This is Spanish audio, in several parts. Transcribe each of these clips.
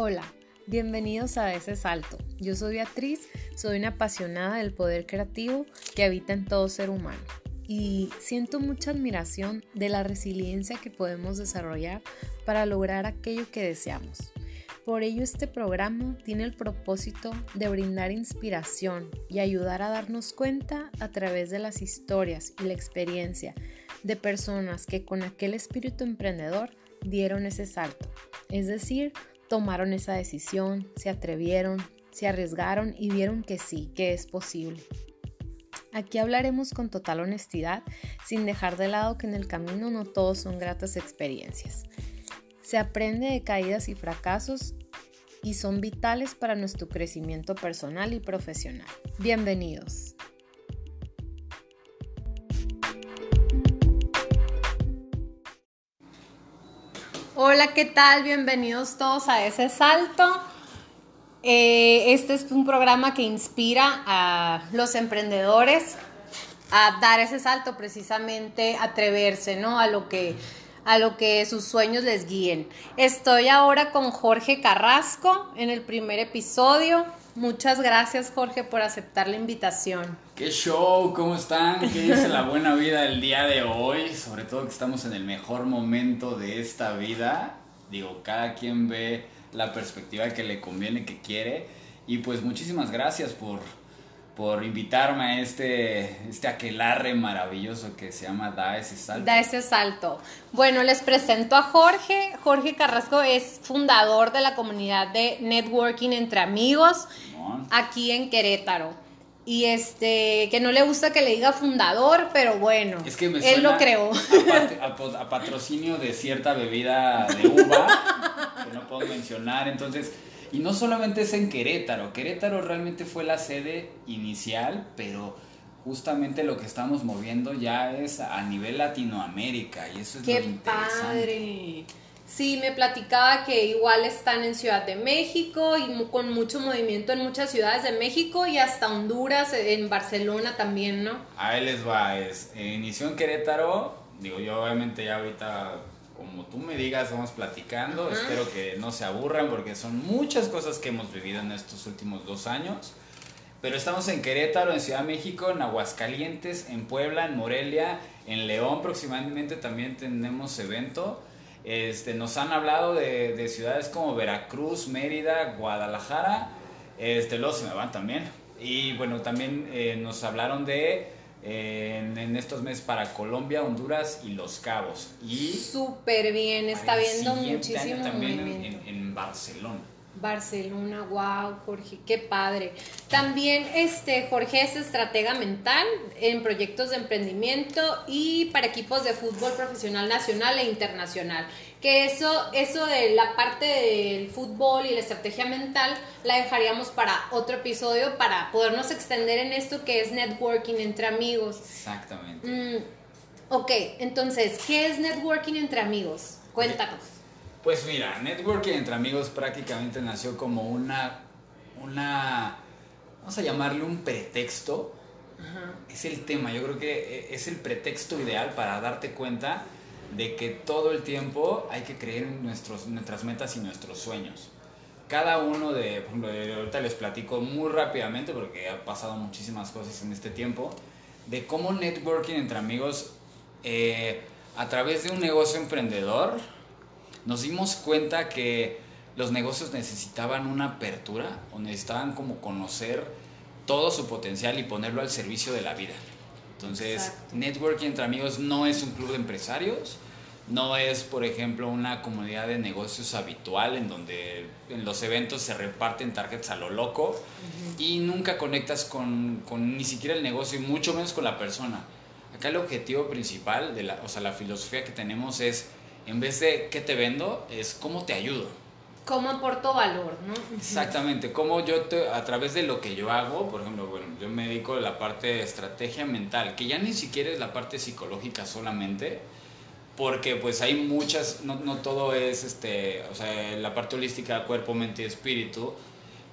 Hola, bienvenidos a ese salto. Yo soy Beatriz, soy una apasionada del poder creativo que habita en todo ser humano y siento mucha admiración de la resiliencia que podemos desarrollar para lograr aquello que deseamos. Por ello este programa tiene el propósito de brindar inspiración y ayudar a darnos cuenta a través de las historias y la experiencia de personas que con aquel espíritu emprendedor dieron ese salto, es decir, tomaron esa decisión, se atrevieron, se arriesgaron y vieron que sí, que es posible. Aquí hablaremos con total honestidad, sin dejar de lado que en el camino no todos son gratas experiencias. Se aprende de caídas y fracasos y son vitales para nuestro crecimiento personal y profesional. Bienvenidos. Hola, ¿qué tal? Bienvenidos todos a ese salto. Eh, este es un programa que inspira a los emprendedores a dar ese salto, precisamente atreverse, ¿no? A lo que a lo que sus sueños les guíen. Estoy ahora con Jorge Carrasco en el primer episodio. Muchas gracias Jorge por aceptar la invitación. ¿Qué show? ¿Cómo están? ¿Qué dice la buena vida el día de hoy? Sobre todo que estamos en el mejor momento de esta vida. Digo, cada quien ve la perspectiva que le conviene, que quiere. Y pues muchísimas gracias por, por invitarme a este, este aquelarre maravilloso que se llama Da ese salto. Da ese salto. Bueno, les presento a Jorge. Jorge Carrasco es fundador de la comunidad de networking entre amigos aquí en Querétaro. Y este, que no le gusta que le diga fundador, pero bueno, es que me él lo creó. A, a, patrocinio de cierta bebida de uva, que no puedo mencionar, entonces, y no solamente es en Querétaro, Querétaro realmente fue la sede inicial, pero justamente lo que estamos moviendo ya es a nivel Latinoamérica, y eso es Qué lo interesante. padre! Sí, me platicaba que igual están en Ciudad de México y con mucho movimiento en muchas ciudades de México y hasta Honduras, en Barcelona también, ¿no? Ahí les va, es, eh, inició en Querétaro, digo yo obviamente ya ahorita como tú me digas vamos platicando, espero que no se aburran porque son muchas cosas que hemos vivido en estos últimos dos años. Pero estamos en Querétaro, en Ciudad de México, en Aguascalientes, en Puebla, en Morelia, en León próximamente también tenemos evento. Este, nos han hablado de, ciudades como Veracruz, Mérida, Guadalajara, este, luego se me van también. Y bueno, también eh, nos hablaron de en, estos meses para Colombia, Honduras y Los Cabos. Y súper bien, está viendo muchísimo también en Barcelona. Barcelona, wow, Jorge, qué padre. También este Jorge es estratega mental en proyectos de emprendimiento y para equipos de fútbol profesional nacional e internacional. Que eso, eso de la parte del fútbol y la estrategia mental la dejaríamos para otro episodio para podernos extender en esto que es networking entre amigos. Exactamente. Mm, ok, entonces, ¿qué es networking entre amigos? Cuéntanos. Pues mira, networking entre amigos prácticamente nació como una, una, vamos a llamarle un pretexto. Es el tema, yo creo que eh, es el pretexto ideal para darte cuenta de que todo el tiempo hay que creer en nuestros, nuestras metas y nuestros sueños. Cada uno de, por ejemplo, ahorita les platico muy rápidamente porque ha pasado muchísimas cosas en este tiempo, de cómo networking entre amigos eh, a través de un negocio emprendedor, nos dimos cuenta que los negocios necesitaban una apertura o necesitaban como conocer todo su potencial y ponerlo al servicio de la vida. Entonces, networking entre amigos no es un club de empresarios, no es, por ejemplo, una comunidad de negocios habitual en donde en los eventos se reparten targets a lo loco y nunca conectas con, con, ni siquiera el negocio y mucho menos con la persona. Acá el objetivo principal, de la, o sea, la filosofía que tenemos es en vez de qué te vendo, es cómo te ayudo. Cómo aporto valor, ¿no? Exactamente, cómo yo te, a través de lo que yo hago, por ejemplo, bueno, yo me dedico a la parte de estrategia mental, que ya ni siquiera es la parte psicológica solamente, porque pues hay muchas, no, no todo es, este, o sea, la parte holística, cuerpo, mente y espíritu,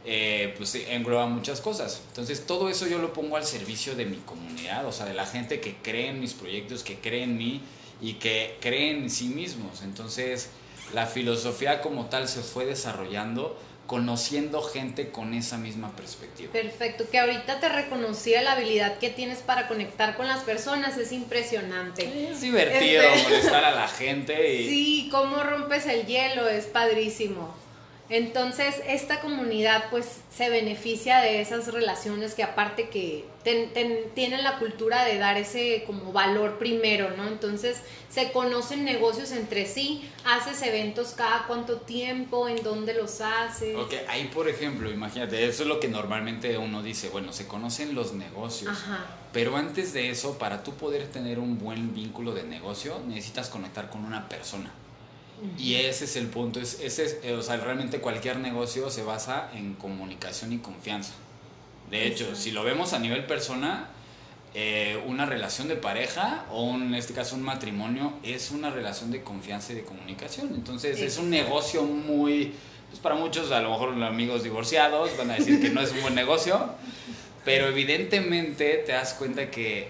eh, pues engloba muchas cosas. Entonces todo eso yo lo pongo al servicio de mi comunidad, o sea, de la gente que cree en mis proyectos, que cree en mí y que creen en sí mismos. Entonces, La filosofía como tal se fue desarrollando conociendo gente con esa misma perspectiva. Perfecto, que ahorita te reconocía la habilidad que tienes para conectar con las personas, es impresionante. Es divertido este molestar a la gente. Y... Sí, cómo rompes el hielo, es padrísimo. Entonces, esta comunidad pues se beneficia de esas relaciones que aparte que tienen la cultura de dar ese como valor primero, ¿no? Entonces, se conocen negocios entre sí, haces eventos cada cuánto tiempo, en dónde los haces. Ok, ahí por ejemplo, imagínate, eso es lo que normalmente uno dice, bueno, se conocen los negocios, Ajá. pero antes de eso, para tú poder tener un buen vínculo de negocio, necesitas conectar con una persona. Y ese es el punto, es, ese eh, o sea, realmente cualquier negocio se basa en comunicación y confianza. De hecho, si lo vemos a nivel persona, eh, una relación de pareja o en este caso un matrimonio es una relación de confianza y de comunicación. Entonces es un negocio muy, pues para muchos a lo mejor los amigos divorciados van a decir que no es un buen negocio, pero evidentemente te das cuenta que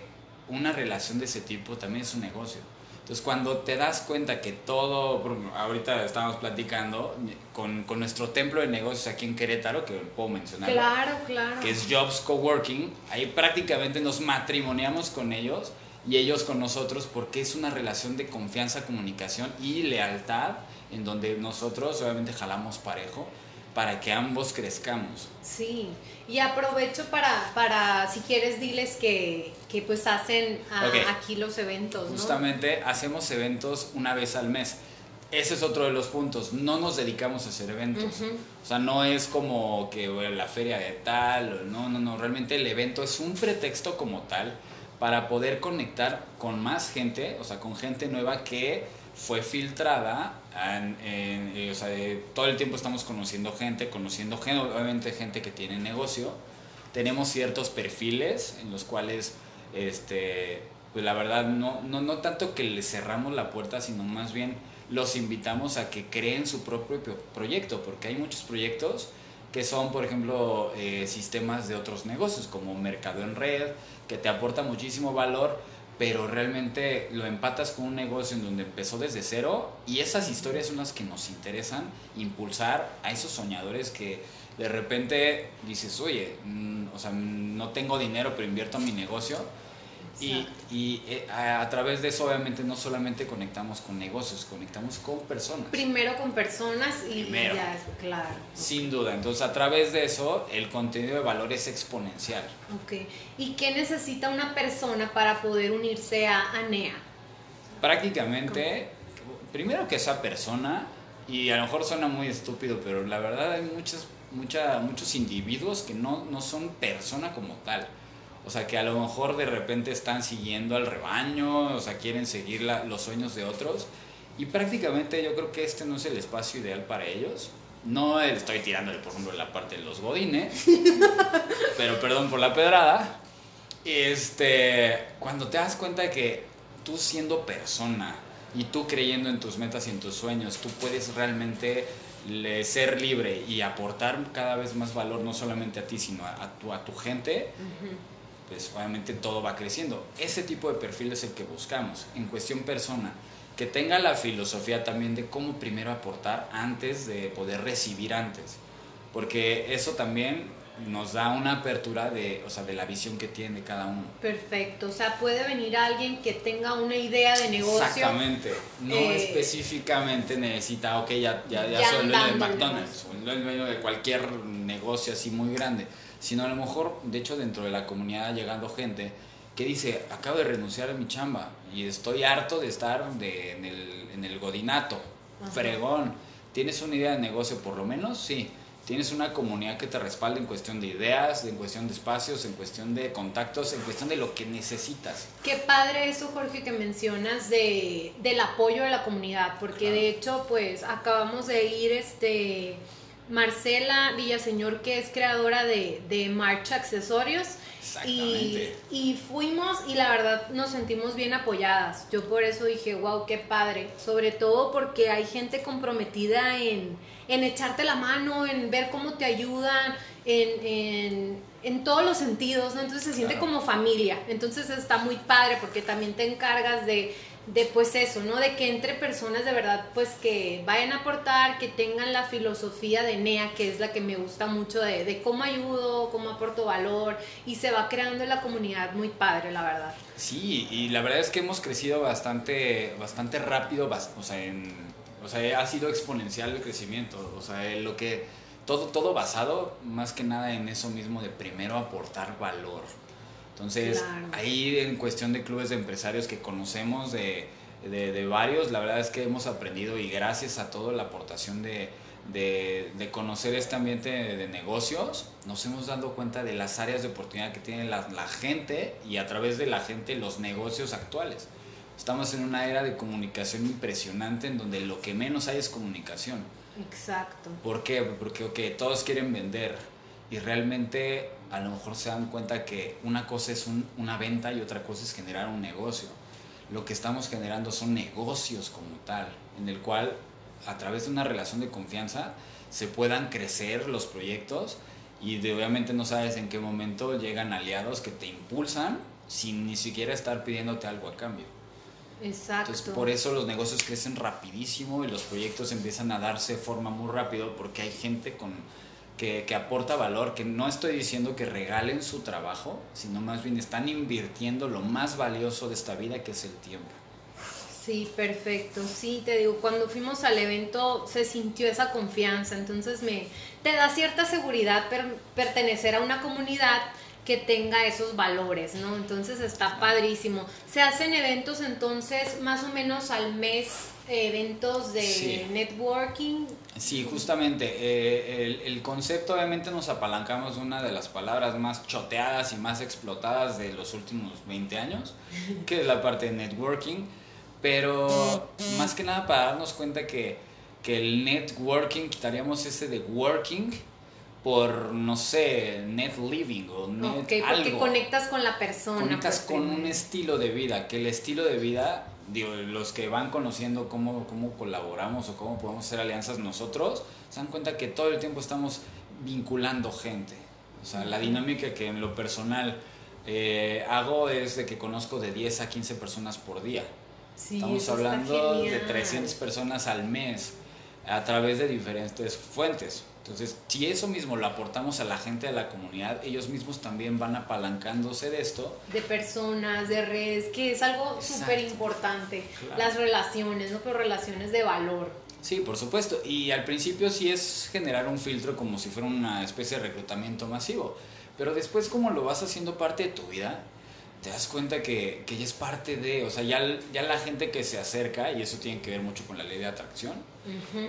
una relación de ese tipo también es un negocio. Entonces, cuando te das cuenta que todo, ahorita estábamos platicando con, con, nuestro templo de negocios aquí en Querétaro, que puedo mencionar. Claro, claro. Que es Jobs Coworking, ahí prácticamente nos matrimoniamos con ellos y ellos con nosotros porque es una relación de confianza, comunicación y lealtad en donde nosotros obviamente jalamos parejo para que ambos crezcamos. Sí, y aprovecho para, para si quieres, diles que, que pues hacen aquí los eventos. ¿no? Justamente hacemos eventos una vez al mes. Ese es otro de los puntos. No nos dedicamos a hacer eventos. O sea, no es como que la feria de tal. No, no, no. Realmente el evento es un pretexto como tal para poder conectar con más gente, o sea, con gente nueva que fue filtrada, en, eh, o sea, todo el tiempo estamos conociendo gente, conociendo gente, obviamente gente que tiene negocio, tenemos ciertos perfiles en los cuales, este, pues la verdad, no, no, no tanto que les cerramos la puerta, sino más bien los invitamos a que creen su propio proyecto, porque hay muchos proyectos que son, por ejemplo, eh, sistemas de otros negocios, como Mercado en Red, que te aporta muchísimo valor, pero realmente lo empatas con un negocio en donde empezó desde cero y esas historias son las que nos interesan impulsar a esos soñadores que de repente dices, oye, mm, o sea, no tengo dinero pero invierto en mi negocio y, y eh, a, través de eso obviamente no solamente conectamos con negocios, conectamos con personas. Primero con personas y ya es claro. Sin duda, entonces a través de eso el contenido de valor es exponencial. Ok, ¿y qué necesita una persona para poder unirse a ANEA? Prácticamente, primero que esa persona, y a lo mejor suena muy estúpido, pero la verdad hay muchos, mucha, muchos individuos que no, no son persona como tal o sea, que a lo mejor de repente están siguiendo al rebaño, o sea, quieren seguir los sueños de otros. Y prácticamente yo creo que este no es el espacio ideal para ellos. No estoy tirándole, por ejemplo, la parte de los godines, pero perdón por la pedrada. Este, cuando te das cuenta de que tú siendo persona y tú creyendo en tus metas y en tus sueños, tú puedes realmente ser libre y aportar cada vez más valor no solamente a ti, sino a, tu, a tu gente, pues obviamente todo va creciendo. Ese tipo de perfil es el que buscamos. En cuestión persona, que tenga la filosofía también de cómo primero aportar antes de poder recibir antes. Porque eso también nos da una apertura de, o sea, de la visión que tiene cada uno. Perfecto, o sea, puede venir alguien que tenga una idea de negocio. Exactamente, no eh, específicamente necesita, ok, ya, ya, ya, soy el dueño de McDonald's, o el dueño de cualquier negocio así muy grande sino a lo mejor, de hecho, dentro de la comunidad llegando gente que dice, acabo de renunciar a mi chamba y estoy harto de estar de, en, el, en, el, godinato, fregón. ¿Tienes una idea de negocio por lo menos? Sí. ¿Tienes una comunidad que te respalde en cuestión de ideas, en cuestión de espacios, en cuestión de contactos, en cuestión de lo que necesitas? Qué padre eso, Jorge, que mencionas de, del apoyo de la comunidad, porque de hecho, pues acabamos de ir este Marcela Villaseñor, que es creadora de, de Marcha Accesorios. Y, y, fuimos y la verdad nos sentimos bien apoyadas. Yo por eso dije, wow, qué padre. Sobre todo porque hay gente comprometida en, en echarte la mano, en ver cómo te ayudan, en, en, en todos los sentidos, ¿no? Entonces se siente como familia. Entonces está muy padre porque también te encargas de de pues eso, ¿no? De que entre personas de verdad pues que vayan a aportar, que tengan la filosofía de NEA, que es la que me gusta mucho de, de cómo ayudo, cómo aporto valor y se va creando la comunidad muy padre, la verdad. Sí, y la verdad es que hemos crecido bastante, bastante rápido, o sea, en, o sea, ha sido exponencial el crecimiento, o sea, lo que, todo, todo basado más que nada en eso mismo de primero aportar valor entonces, ahí en cuestión de clubes de empresarios que conocemos de, de, varios, la verdad es que hemos aprendido y gracias a toda la aportación de, de, conocer este ambiente de, negocios, nos hemos dado cuenta de las áreas de oportunidad que tiene la, la, gente y a través de la gente los negocios actuales. Estamos en una era de comunicación impresionante en donde lo que menos hay es comunicación. Exacto. ¿Por qué? Porque okay, todos quieren vender y realmente a lo mejor se dan cuenta que una cosa es una venta y otra cosa es generar un negocio. Lo que estamos generando son negocios como tal, en el cual a través de una relación de confianza se puedan crecer los proyectos y obviamente no sabes en qué momento llegan aliados que te impulsan sin ni siquiera estar pidiéndote algo a cambio. Exacto. Entonces, por eso los negocios crecen rapidísimo y los proyectos empiezan a darse forma muy rápido porque hay gente con que, aporta valor, que no estoy diciendo que regalen su trabajo, sino más bien están invirtiendo lo más valioso de esta vida, que es el tiempo. Sí, perfecto. Sí, te digo, cuando fuimos al evento se sintió esa confianza, entonces me te da cierta seguridad pertenecer a una comunidad que tenga esos valores, ¿no? Entonces está padrísimo. Se hacen eventos entonces más o menos al mes eventos de networking. Sí, justamente. Eh, el, concepto obviamente nos apalancamos de una de las palabras más choteadas y más explotadas de los últimos 20 años, que es la parte de networking. Pero más que nada para darnos cuenta que, que el networking, quitaríamos ese de working por, no sé, net living o net okay, porque conectas con la persona. Conectas pues, con un estilo de vida, que el estilo de vida digo, los que van conociendo cómo, cómo colaboramos o cómo podemos hacer alianzas nosotros, se dan cuenta que todo el tiempo estamos vinculando gente. O sea, la dinámica que en lo personal eh, hago es de que conozco de 10 a 15 personas por día. estamos hablando de 300 personas al mes a través de diferentes fuentes. Entonces, si eso mismo lo aportamos a la gente de la comunidad, ellos mismos también van apalancándose de esto. De personas, de redes, que es algo súper importante. Las relaciones, ¿no? Pero relaciones de valor. Sí, por supuesto. Y al principio sí es generar un filtro como si fuera una especie de reclutamiento masivo. Pero después como lo vas haciendo parte de tu vida, te das cuenta que, que ya es parte de, o sea, ya, ya la gente que se acerca, y eso tiene que ver mucho con la ley de atracción,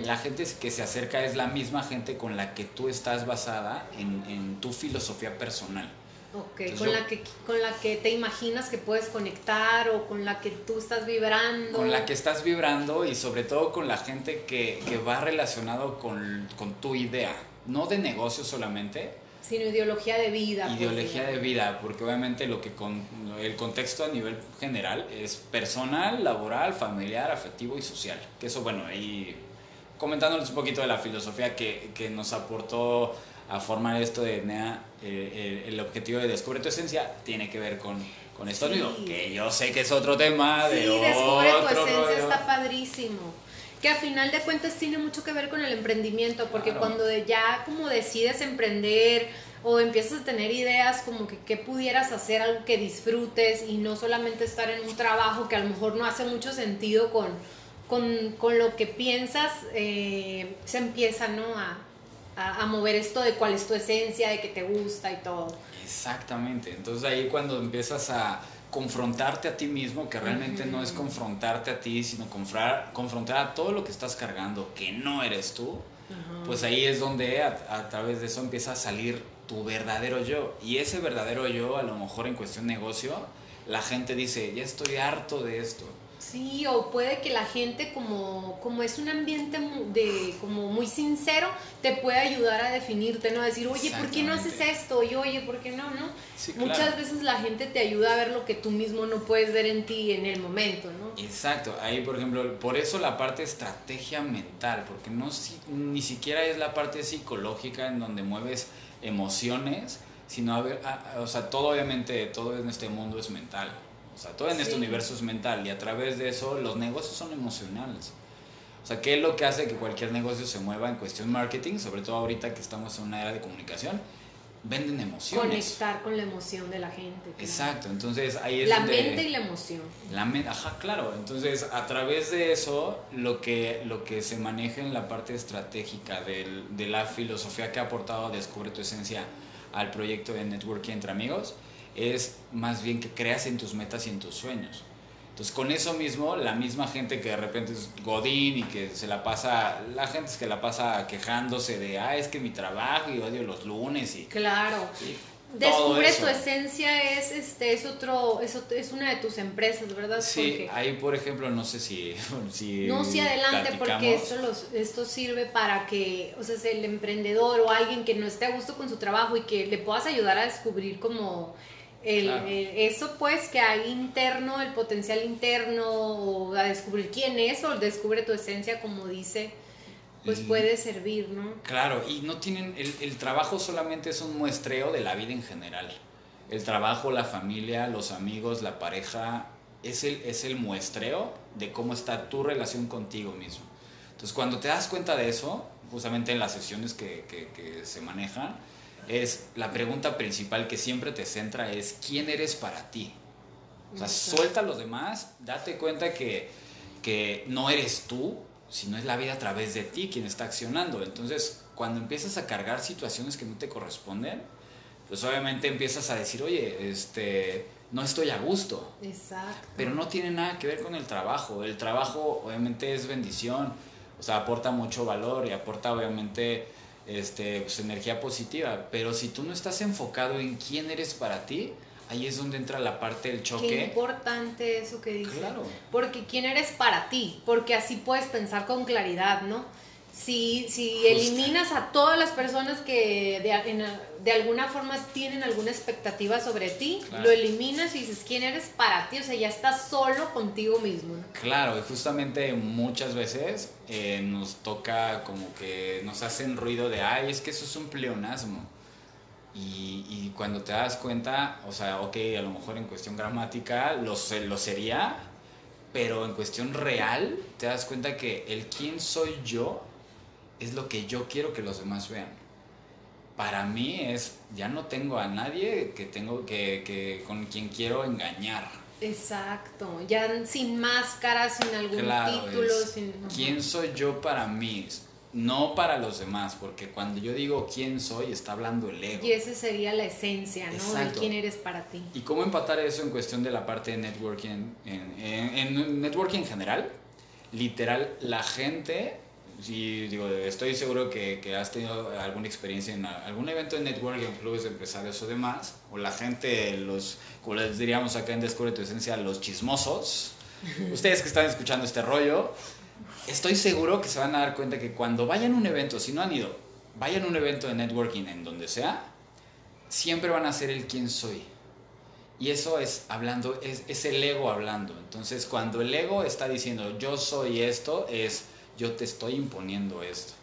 la gente que se acerca es la misma gente con la que tú estás basada en, en tu filosofía personal. Ok, con, la que, con la que te imaginas que puedes conectar o con la que tú estás vibrando. Con la que estás vibrando y sobre todo con la gente que, que va relacionado con, con tu idea, no de negocio solamente, Sino ideología de vida. Pues, ideología de vida, porque obviamente lo que con, el contexto a nivel general es personal, laboral, familiar, afectivo y social. Que eso, bueno, ahí comentándoles un poquito de la filosofía que, que nos aportó a formar esto de NEA, eh, el, objetivo de Descubre tu Esencia tiene que ver con, con esto que yo sé que es otro tema de sí, Descubre tu Esencia está padrísimo que a final de cuentas tiene mucho que ver con el emprendimiento, porque cuando ya como decides emprender o empiezas a tener ideas como que qué pudieras hacer, algo que disfrutes y no solamente estar en un trabajo que a lo mejor no hace mucho sentido con, con, lo que piensas, eh, se empieza ¿no? a, a, mover esto de cuál es tu esencia, de que te gusta y todo. Exactamente, entonces ahí cuando empiezas a confrontarte a ti mismo, que realmente no es confrontarte a ti, sino confrontar, confrontar a todo lo que estás cargando, que no eres tú, pues ahí es donde a, través de eso empieza a salir tu verdadero yo. Y ese verdadero yo, a lo mejor en cuestión negocio, la gente dice, ya estoy harto de esto Sí, o puede que la gente como, como es un ambiente de, como muy sincero, te puede ayudar a definirte, ¿no? A decir, oye, ¿por qué no haces esto? Y oye, ¿por qué no? ¿no? Muchas veces la gente te ayuda a ver lo que tú mismo no puedes ver en ti en el momento, ¿no? Exacto, ahí por ejemplo, por eso la parte estrategia mental, porque no ni siquiera es la parte psicológica en donde mueves emociones, sino a ver, o sea, todo obviamente, todo en este mundo es mental O sea, todo en este universo es mental y a través de eso los negocios son emocionales. O sea, ¿qué es lo que hace que cualquier negocio se mueva en cuestión marketing? Sobre todo ahorita que estamos en una era de comunicación venden emociones. Conectar con la emoción de la gente. Exacto, entonces ahí es La mente y la emoción. La mente, ajá, claro. Entonces, a través de eso, lo que, lo que se maneja en la parte estratégica del, de la filosofía que ha aportado Descubre tu Esencia al proyecto de Networking entre amigos, es más bien que creas en tus metas y en tus sueños. Entonces, con eso mismo, la misma gente que de repente es godín y que se la pasa, la gente es que la pasa quejándose de, ah, es que mi trabajo y odio los lunes y... Claro. Descubre tu esencia es este es otro es, es una de tus empresas, ¿verdad? Sí, ahí por ejemplo no sé si, si no si adelante porque esto los esto sirve para que o sea el emprendedor o alguien que no esté a gusto con su trabajo y que le puedas ayudar a descubrir como el, eso pues que hay interno, el potencial interno, o a descubrir quién es, o descubre tu esencia, como dice, pues puede servir, ¿no? Claro, y no tienen, el, el, trabajo solamente es un muestreo de la vida en general. El trabajo, la familia, los amigos, la pareja, es el, es el muestreo de cómo está tu relación contigo mismo. Entonces, cuando te das cuenta de eso, justamente en las sesiones que, que, que se manejan, es la pregunta principal que siempre te centra es ¿quién eres para ti? O sea, suelta a los demás, date cuenta que, que no eres tú, sino es la vida a través de ti quien está accionando. Entonces, cuando empiezas a cargar situaciones que no te corresponden, pues obviamente empiezas a decir, oye, este, no estoy a gusto. Exacto. Pero no tiene nada que ver con el trabajo. El trabajo obviamente es bendición, o sea, aporta mucho valor y aporta obviamente este, pues, energía positiva. Pero si tú no estás enfocado en quién eres para ti, ahí es donde entra la parte del choque. Qué importante eso que dices. Claro. Porque quién eres para ti, porque así puedes pensar con claridad, ¿no? Si, si eliminas a todas las personas que de, alguna forma tienen alguna expectativa sobre ti, lo eliminas y dices quién eres para ti, o sea, ya estás solo contigo mismo. ¿no? Claro, y justamente muchas veces eh, nos toca como que nos hacen ruido de, ay, es que eso es un pleonasmo. Y, y, cuando te das cuenta, o sea, ok, a lo mejor en cuestión gramática lo, lo sería, pero en cuestión real te das cuenta que el quién soy yo es lo que yo quiero que los demás vean. Para mí es, ya no tengo a nadie que tengo que, que con quien quiero engañar. Exacto, ya sin máscara, sin algún título, sin... ¿Quién soy yo para mí? No para los demás, porque cuando yo digo quién soy, está hablando el ego. Y esa sería la esencia, ¿no? De quién eres para ti. ¿Y cómo empatar eso en cuestión de la parte de networking? En, en, en networking en general, literal, la gente sí, digo, estoy seguro que, que, has tenido alguna experiencia en algún evento de networking, clubes de empresarios o demás, o la gente, los, como les diríamos acá en Descubre tu Esencia, los chismosos, ustedes que están escuchando este rollo, estoy seguro que se van a dar cuenta que cuando vayan a un evento, si no han ido, vayan a un evento de networking en donde sea, siempre van a ser el quién soy. Y eso es hablando, es, es el ego hablando. Entonces, cuando el ego está diciendo yo soy esto, es yo te estoy imponiendo esto.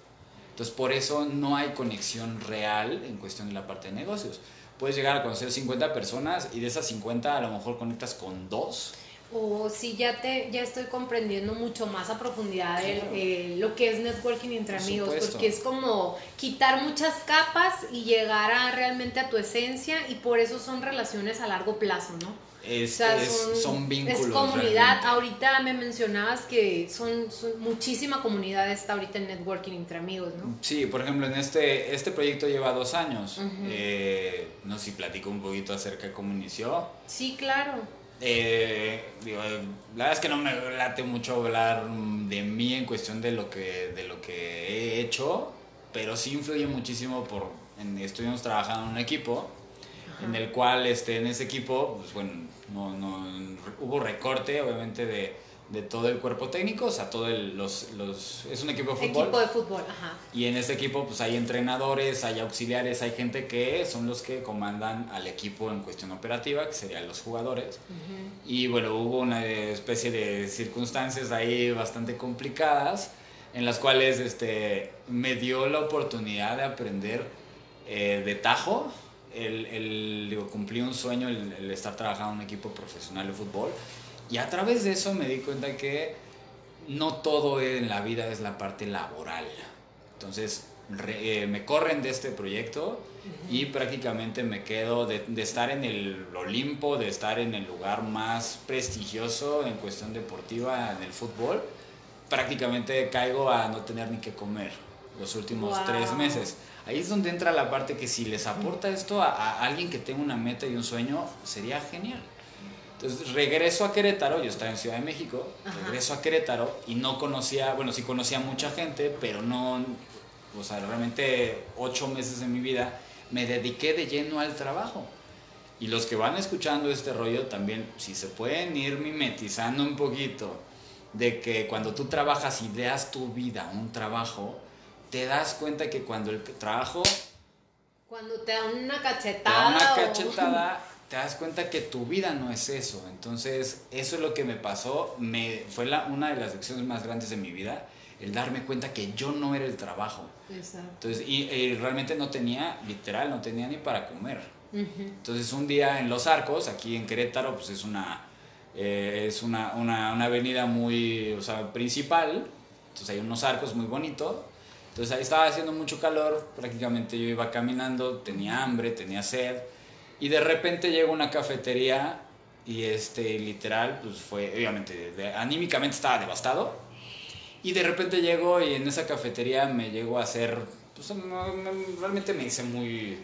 Entonces, por eso no hay conexión real en cuestión de la parte de negocios. Puedes llegar a conocer 50 personas y de esas 50 a lo mejor conectas con dos. O si ya te ya estoy comprendiendo mucho más a profundidad eh, lo que es networking entre amigos, porque es como quitar muchas capas y llegar a realmente a tu esencia y por eso son relaciones a largo plazo, ¿no? Es, son, vínculos. Es comunidad. Ahorita me mencionabas que son, muchísima comunidad está ahorita en networking entre amigos, ¿no? Sí, por ejemplo, en este, este proyecto lleva dos años. Eh, no sé si platico un poquito acerca de cómo inició. Sí, claro. Eh, la verdad es que no me late mucho hablar de mí en cuestión de lo que, de lo que he hecho, pero sí influye muchísimo por... estuvimos trabajando en un equipo en el cual este, en ese equipo, pues bueno, no, no, hubo recorte obviamente de, de, todo el cuerpo técnico, o sea, todo el, los, los, es un equipo de fútbol. Equipo de fútbol, ajá. Y en ese equipo pues hay entrenadores, hay auxiliares, hay gente que son los que comandan al equipo en cuestión operativa, que serían los jugadores. Y bueno, hubo una especie de circunstancias ahí bastante complicadas en las cuales este, me dio la oportunidad de aprender eh, de tajo el, el, digo, cumplí un sueño el, estar trabajando en un equipo profesional de fútbol. Y a través de eso me di cuenta que no todo en la vida es la parte laboral. Entonces eh, me corren de este proyecto y prácticamente me quedo de, de, estar en el Olimpo, de estar en el lugar más prestigioso en cuestión deportiva en el fútbol. Prácticamente caigo a no tener ni que comer los últimos tres meses. Ahí es donde entra la parte que si les aporta esto a, alguien que tenga una meta y un sueño, sería genial. Entonces regreso a Querétaro, yo estaba en Ciudad de México, regreso a Querétaro y no conocía, bueno, sí conocía mucha gente, pero no, o sea, realmente ocho meses de mi vida me dediqué de lleno al trabajo. Y los que van escuchando este rollo también, si se pueden ir mimetizando un poquito de que cuando tú trabajas y tu vida un trabajo, te das cuenta que cuando el trabajo... Cuando te da una cachetada. Te una cachetada, te das cuenta que tu vida no es eso. Entonces, eso es lo que me pasó. Me, fue la, una de las lecciones más grandes de mi vida, el darme cuenta que yo no era el trabajo. Exacto. Entonces, y, realmente no tenía, literal, no tenía ni para comer. Entonces, un día en Los Arcos, aquí en Querétaro, pues es una, eh, es una, una, una, avenida muy, o sea, principal. Entonces hay unos arcos muy bonitos. Entonces ahí estaba haciendo mucho calor, prácticamente yo iba caminando, tenía hambre, tenía sed, y de repente llegó una cafetería y este, literal, pues fue, obviamente, anímicamente estaba devastado, y de repente llegó y en esa cafetería me llegó a hacer, pues realmente me hice muy,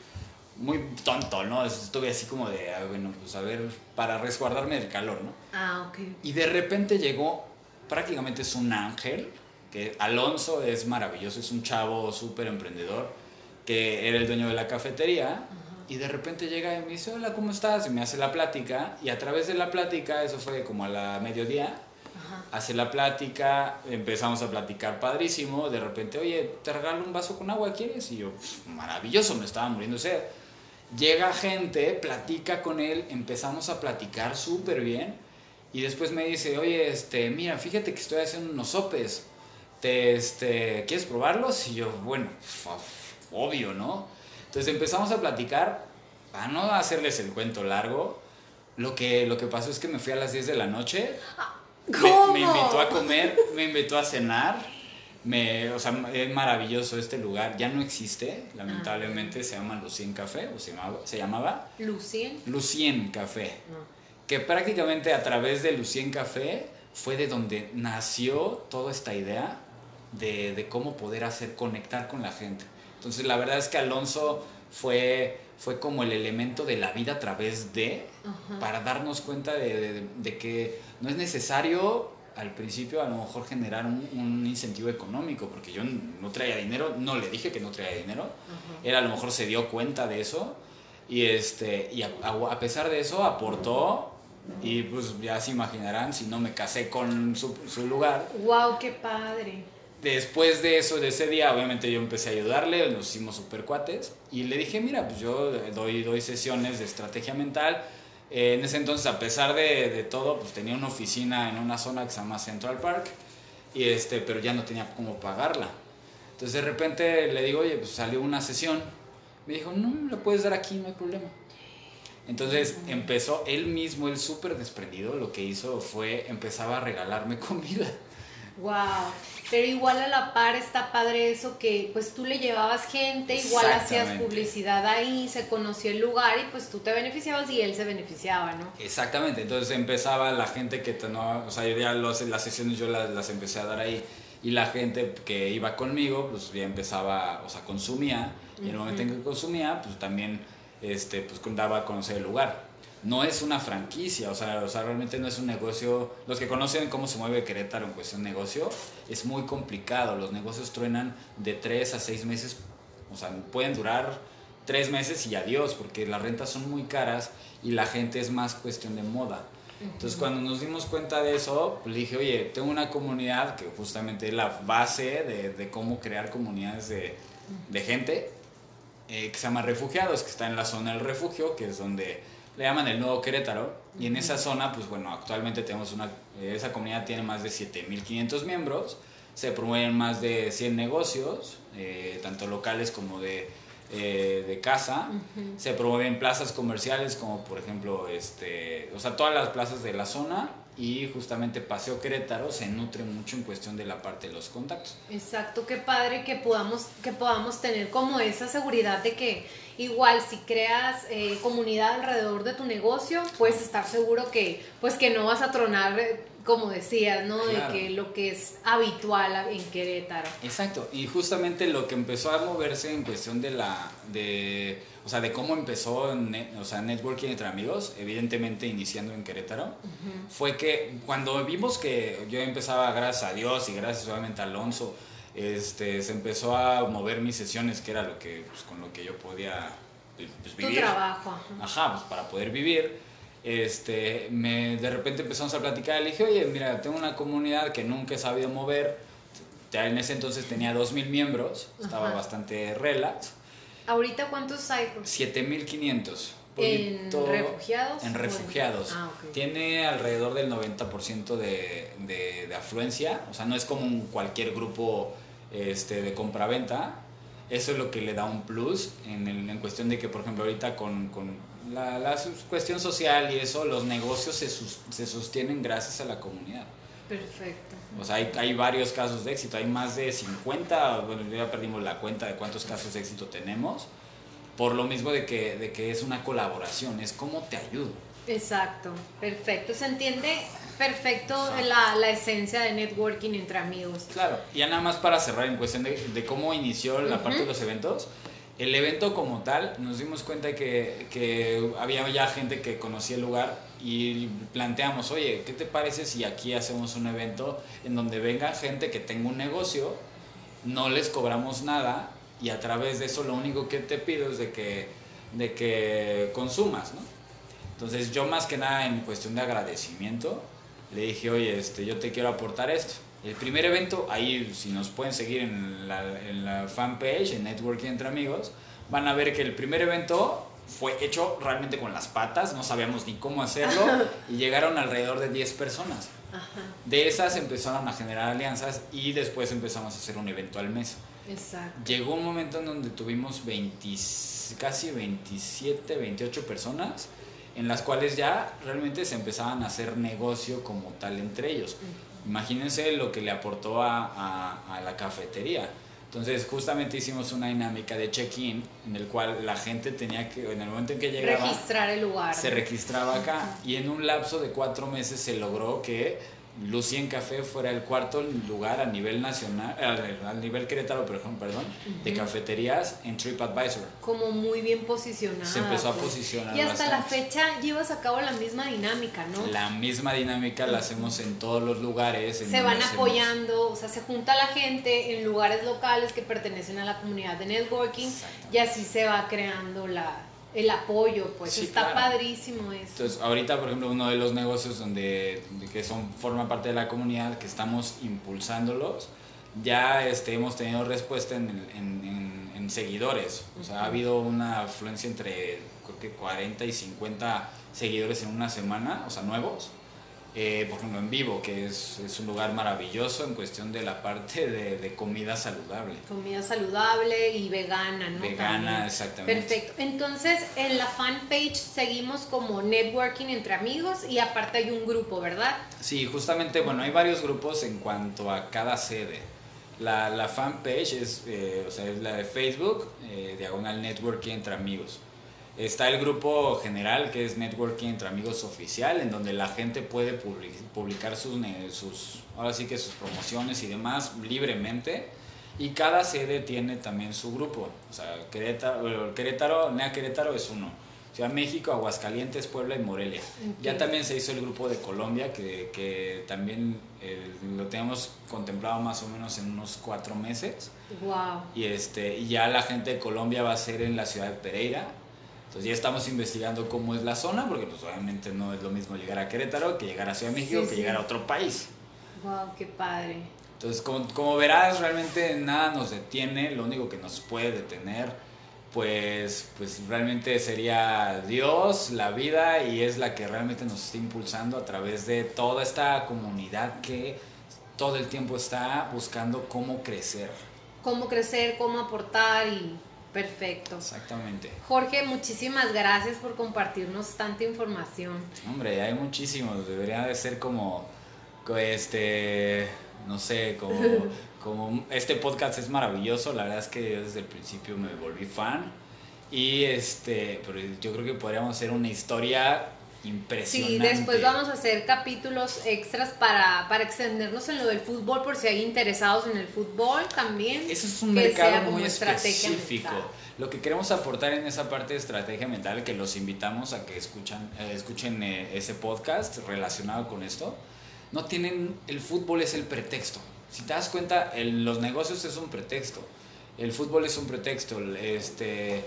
muy tonto, ¿no? Estuve así como de, ah, bueno, pues a ver, para resguardarme del calor, ¿no? Ah, ok. Y de repente llegó, prácticamente es un ángel, que Alonso es maravilloso, es un chavo súper emprendedor, que era el dueño de la cafetería, y de repente llega y me dice, hola, ¿cómo estás? Y me hace la plática, y a través de la plática, eso fue como a la mediodía, hace la plática, empezamos a platicar padrísimo, de repente, oye, te regalo un vaso con agua, ¿quieres? Y yo, maravilloso, me estaba muriendo de sed. Llega gente, platica con él, empezamos a platicar súper bien, y después me dice, oye, este, mira, fíjate que estoy haciendo unos sopes te, este, ¿quieres probarlos? Y yo, bueno, obvio, ¿no? Entonces empezamos a platicar, para no hacerles el cuento largo, lo que, lo que pasó es que me fui a las 10 de la noche, ¿Cómo? Me, invitó a comer, me invitó a cenar, me, o sea, es maravilloso este lugar, ya no existe, lamentablemente, se llama Lucien Café, o se llamaba, se llamaba Lucien. Lucien Café, que prácticamente a través de Lucien Café fue de donde nació toda esta idea de, cómo poder hacer conectar con la gente. Entonces la verdad es que Alonso fue, fue como el elemento de la vida a través de, para darnos cuenta de, que no es necesario al principio a lo mejor generar un, incentivo económico, porque yo no traía dinero, no le dije que no traía dinero, él a lo mejor se dio cuenta de eso y, este, y a pesar de eso aportó y pues ya se imaginarán si no me casé con su, su lugar. ¡Wow! ¡Qué padre! Después de eso, de ese día, obviamente yo empecé a ayudarle, nos hicimos super cuates y le dije, mira, pues yo doy, doy sesiones de estrategia mental. Eh, en ese entonces, a pesar de, de, todo, pues tenía una oficina en una zona que se llama Central Park, y este, pero ya no tenía cómo pagarla. Entonces de repente le digo, oye, pues salió una sesión. Me dijo, no, me la puedes dar aquí, no hay problema. Entonces empezó él mismo, él súper desprendido, lo que hizo fue empezaba a regalarme comida. Wow, pero igual a la par está padre eso que pues tú le llevabas gente, igual hacías publicidad ahí, se conoció el lugar y pues tú te beneficiabas y él se beneficiaba, ¿no? Exactamente, entonces empezaba la gente que no, o sea, ya los, las sesiones yo las, las, empecé a dar ahí. Y la gente que iba conmigo pues ya empezaba, o sea, consumía. Y en el momento en que consumía pues también este, pues daba a conocer el lugar no es una franquicia, o sea, o sea, realmente no es un negocio. Los que conocen cómo se mueve Querétaro en cuestión de negocio, es muy complicado. Los negocios truenan de tres a seis meses, o sea, pueden durar tres meses y adiós, porque las rentas son muy caras y la gente es más cuestión de moda. Entonces, cuando nos dimos cuenta de eso, pues dije, oye, tengo una comunidad que justamente es la base de, cómo crear comunidades de, gente, eh, que se llama Refugiados, que está en la zona del refugio, que es donde le llaman el Nuevo Querétaro, y en esa zona, pues bueno, actualmente tenemos una, esa comunidad tiene más de 7.500 miembros, se promueven más de 100 negocios, eh, tanto locales como de, eh, de casa. Se promueve en plazas comerciales como por ejemplo, este, o sea, todas las plazas de la zona y justamente Paseo Querétaro se nutre mucho en cuestión de la parte de los contactos. Exacto, qué padre que podamos, que podamos tener como esa seguridad de que igual si creas eh, comunidad alrededor de tu negocio, puedes estar seguro que pues que no vas a tronar eh, como decías, ¿no? De que lo que es habitual en Querétaro. Exacto, y justamente lo que empezó a moverse en cuestión de la, de, o sea, de cómo empezó, o sea, networking entre amigos, evidentemente iniciando en Querétaro, fue que cuando vimos que yo empezaba, gracias a Dios y gracias obviamente a Alonso, este, se empezó a mover mis sesiones, que era lo que, pues, con lo que yo podía pues, vivir. Tu trabajo. Ajá, pues para poder vivir este, me, de repente empezamos a platicar, le dije, oye, mira, tengo una comunidad que nunca he sabido mover, ya en ese entonces tenía 2.000 miembros, estaba bastante relax. ¿Ahorita cuántos hay? 7.500. ¿En refugiados? En refugiados. Ah, Tiene alrededor del 90% de, de, de, afluencia, o sea, no es como cualquier grupo este, de compra-venta. Eso es lo que le da un plus en, en cuestión de que, por ejemplo, ahorita con, con la, la, cuestión social y eso, los negocios se, se, sostienen gracias a la comunidad. Perfecto. O sea, hay, hay, varios casos de éxito, hay más de 50, bueno, ya perdimos la cuenta de cuántos casos de éxito tenemos, por lo mismo de que, de que es una colaboración, es cómo te ayudo. Exacto, perfecto, se entiende perfecto la, la, esencia de networking entre amigos. Claro, ya nada más para cerrar en cuestión de, de cómo inició la parte de los eventos, el evento como tal, nos dimos cuenta que, que, había ya gente que conocía el lugar y planteamos, oye, ¿qué te parece si aquí hacemos un evento en donde venga gente que tenga un negocio, no les cobramos nada y a través de eso lo único que te pido es de que, de que consumas, ¿no? Entonces yo más que nada en cuestión de agradecimiento le dije, oye, este, yo te quiero aportar esto el primer evento, ahí si nos pueden seguir en la, en la fanpage, en Networking entre Amigos, van a ver que el primer evento fue hecho realmente con las patas, no sabíamos ni cómo hacerlo y llegaron alrededor de 10 personas. De esas empezaron a generar alianzas y después empezamos a hacer un evento al mes. Exacto. Llegó un momento en donde tuvimos 20, casi 27, 28 personas en las cuales ya realmente se empezaban a hacer negocio como tal entre ellos. Imagínense lo que le aportó a, a, la cafetería. Entonces, justamente hicimos una dinámica de check-in en el cual la gente tenía que, en el momento en que llegaba, registrar el lugar. Se registraba acá y en un lapso de cuatro meses se logró que Lucien Café fuera el cuarto lugar a nivel nacional, a nivel Querétaro, perdón, perdón de cafeterías en TripAdvisor. Como muy bien posicionado. Se empezó a posicionar. Y hasta la fecha llevas a cabo la misma dinámica, ¿no? La misma dinámica la hacemos en todos los lugares. se van apoyando, o sea, se junta la gente en lugares locales que pertenecen a la comunidad de networking y así se va creando la, el apoyo, pues está padrísimo eso. Entonces, ahorita, por ejemplo, uno de los negocios donde que son forma parte de la comunidad, que estamos impulsándolos, ya este, hemos tenido respuesta en, en, en, seguidores. O sea, ha habido una afluencia entre creo que 40 y 50 seguidores en una semana, o sea, nuevos eh, por ejemplo, en vivo, que es, es, un lugar maravilloso en cuestión de la parte de, de, comida saludable. Comida saludable y vegana, ¿no? Vegana, exactamente. Perfecto. Entonces, en la fanpage seguimos como networking entre amigos y aparte hay un grupo, ¿verdad? Sí, justamente, bueno, hay varios grupos en cuanto a cada sede. La, la fanpage es, eh, o sea, es la de Facebook, eh, diagonal networking entre amigos. Está el grupo general que es Networking entre Amigos Oficial, en donde la gente puede publicar sus, sus, ahora sí que sus promociones y demás libremente. Y cada sede tiene también su grupo. O sea, Querétaro, Querétaro Nea Querétaro es uno. Ciudad México, Aguascalientes, Puebla y Morelia. Ya también se hizo el grupo de Colombia, que, que también eh, lo tenemos contemplado más o menos en unos cuatro meses. Wow. Y, este, y ya la gente de Colombia va a ser en la ciudad de Pereira, entonces ya estamos investigando cómo es la zona, porque pues obviamente no es lo mismo llegar a Querétaro que llegar a Ciudad de México, que llegar a otro país. Wow, qué padre. Entonces, como, como, verás, realmente nada nos detiene, lo único que nos puede detener, pues, pues realmente sería Dios, la vida, y es la que realmente nos está impulsando a través de toda esta comunidad que todo el tiempo está buscando cómo crecer. Cómo crecer, cómo aportar y Perfecto. Exactamente. Jorge, muchísimas gracias por compartirnos tanta información. Hombre, hay muchísimos. Debería de ser como, este, no sé, como, como este podcast es maravilloso. La verdad es que yo desde el principio me volví fan. Y este, pero yo creo que podríamos hacer una historia impresionante. Sí, después vamos a hacer capítulos extras para, para extendernos en lo del fútbol por si hay interesados en el fútbol también. Eso es un mercado muy específico. Lo que queremos aportar en esa parte de estrategia mental, que los invitamos a que escuchan, eh, escuchen eh, ese podcast relacionado con esto, no tienen, el fútbol es el pretexto. Si te das cuenta, los negocios es un pretexto. El fútbol es un pretexto. Este,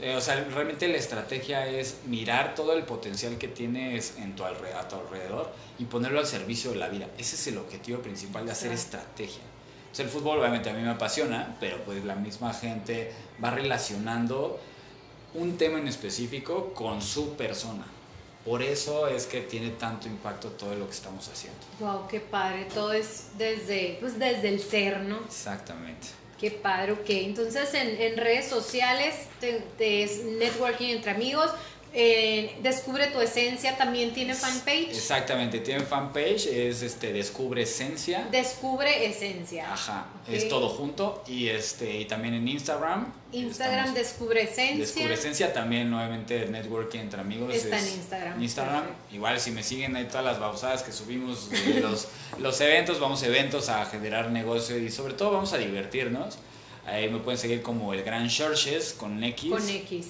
eh, o sea, realmente la estrategia es mirar todo el potencial que tienes en tu alrededor, a tu alrededor y ponerlo al servicio de la vida. Ese es el objetivo principal de hacer estrategia. O sea, el fútbol obviamente a mí me apasiona, pero pues la misma gente va relacionando un tema en específico con su persona. Por eso es que tiene tanto impacto todo lo que estamos haciendo. Wow, qué padre. Todo es desde, pues desde el ser, ¿no? Exactamente. Qué padre, ok. Entonces en, en redes sociales te, es networking entre amigos. Eh, Descubre tu esencia también tiene fanpage. Exactamente, tiene fanpage, es este Descubre Esencia. Descubre Esencia. Ajá, es todo junto y este y también en Instagram. Instagram Descubre Esencia. Descubre Esencia también nuevamente networking entre amigos. Está en Instagram. Instagram, igual si me siguen ahí todas las babosadas que subimos los, los eventos, vamos a eventos a generar negocio y sobre todo vamos a divertirnos. Ahí me pueden seguir como el Gran Churches con X. Con X.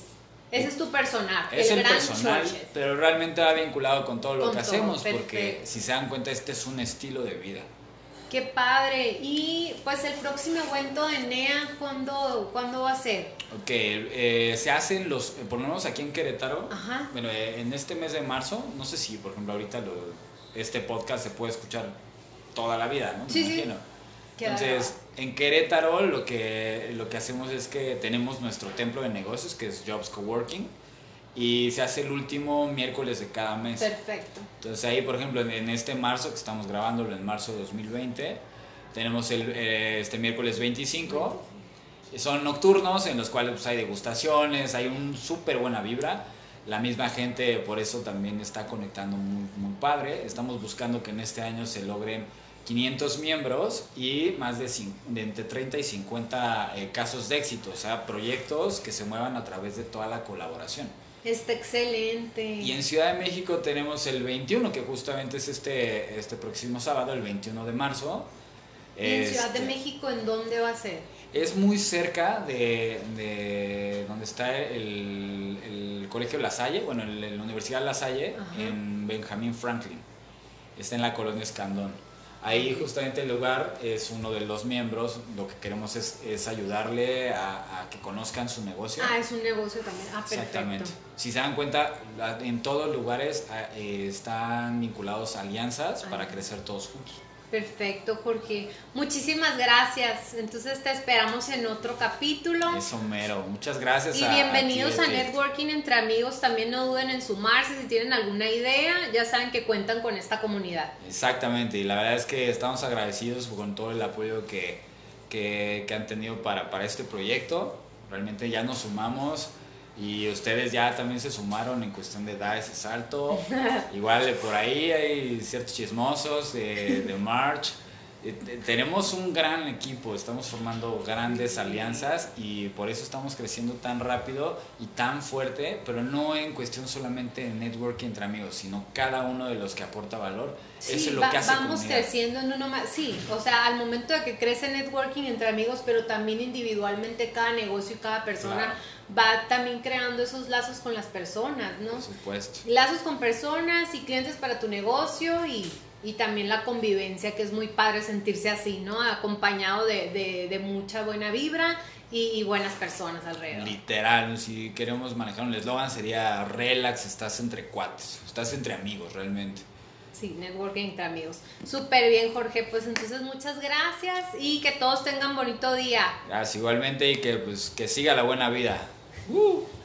Ese es tu personaje. Es el, personal, pero realmente va vinculado con todo lo que hacemos, porque si se dan cuenta, este es un estilo de vida. Qué padre. Y pues el próximo evento de NEA, ¿cuándo, ¿cuándo va a ser? Ok, eh, se hacen los, por lo menos aquí en Querétaro, Ajá. bueno, eh, en este mes de marzo, no sé si por ejemplo ahorita lo, este podcast se puede escuchar toda la vida, ¿no? Sí, sí. Entonces, en Querétaro lo que, lo que hacemos es que tenemos nuestro templo de negocios, que es Jobs Coworking, y se hace el último miércoles de cada mes. Perfecto. Entonces ahí, por ejemplo, en este marzo, que estamos grabándolo en marzo de 2020, tenemos el, eh, este miércoles 25. Son nocturnos en los cuales pues, hay degustaciones, hay un súper buena vibra. La misma gente por eso también está conectando muy, muy padre. Estamos buscando que en este año se logren 500 miembros y más de, entre 30 y 50 eh, casos de éxito, o sea, proyectos que se muevan a través de toda la colaboración. Está excelente. Y en Ciudad de México tenemos el 21, que justamente es este, este próximo sábado, el 21 de marzo. ¿Y en Ciudad de este, México en dónde va a ser? Es muy cerca de, de donde está el, el, Colegio La Salle, bueno, la Universidad La Salle, en Benjamin Franklin. Está en la colonia Escandón. Ahí justamente el lugar es uno de los miembros, lo que queremos es, es ayudarle a, que conozcan su negocio. Ah, es un negocio también. Ah, perfecto. Exactamente. Si se dan cuenta, en todos lugares ah, eh, están vinculados alianzas para crecer todos juntos. Perfecto, Jorge. Muchísimas gracias. Entonces te esperamos en otro capítulo. Eso mero. Muchas gracias. Y bienvenidos a, Networking entre amigos. También no duden en sumarse si tienen alguna idea. Ya saben que cuentan con esta comunidad. Exactamente. Y la verdad es que estamos agradecidos con todo el apoyo que, que, que han tenido para, para este proyecto. Realmente ya nos sumamos. Y ustedes ya también se sumaron en cuestión de dar ese salto. Igual por ahí hay ciertos chismosos de, de March. Eh, tenemos un gran equipo, estamos formando grandes alianzas y por eso estamos creciendo tan rápido y tan fuerte, pero no en cuestión solamente de networking entre amigos, sino cada uno de los que aporta valor. eso es lo que hace Vamos creciendo no nomás, sí, o sea, al momento de que crece networking entre amigos, pero también individualmente cada negocio y cada persona va también creando esos lazos con las personas, ¿no? Por supuesto. Lazos con personas y clientes para tu negocio y, y también la convivencia, que es muy padre sentirse así, ¿no? Acompañado de, de, de mucha buena vibra y, buenas personas alrededor. Literal, si queremos manejar un eslogan sería relax, estás entre cuates, estás entre amigos realmente. Sí, networking entre amigos. Súper bien, Jorge. Pues entonces muchas gracias y que todos tengan bonito día. Gracias, igualmente y que pues que siga la buena vida. Woo!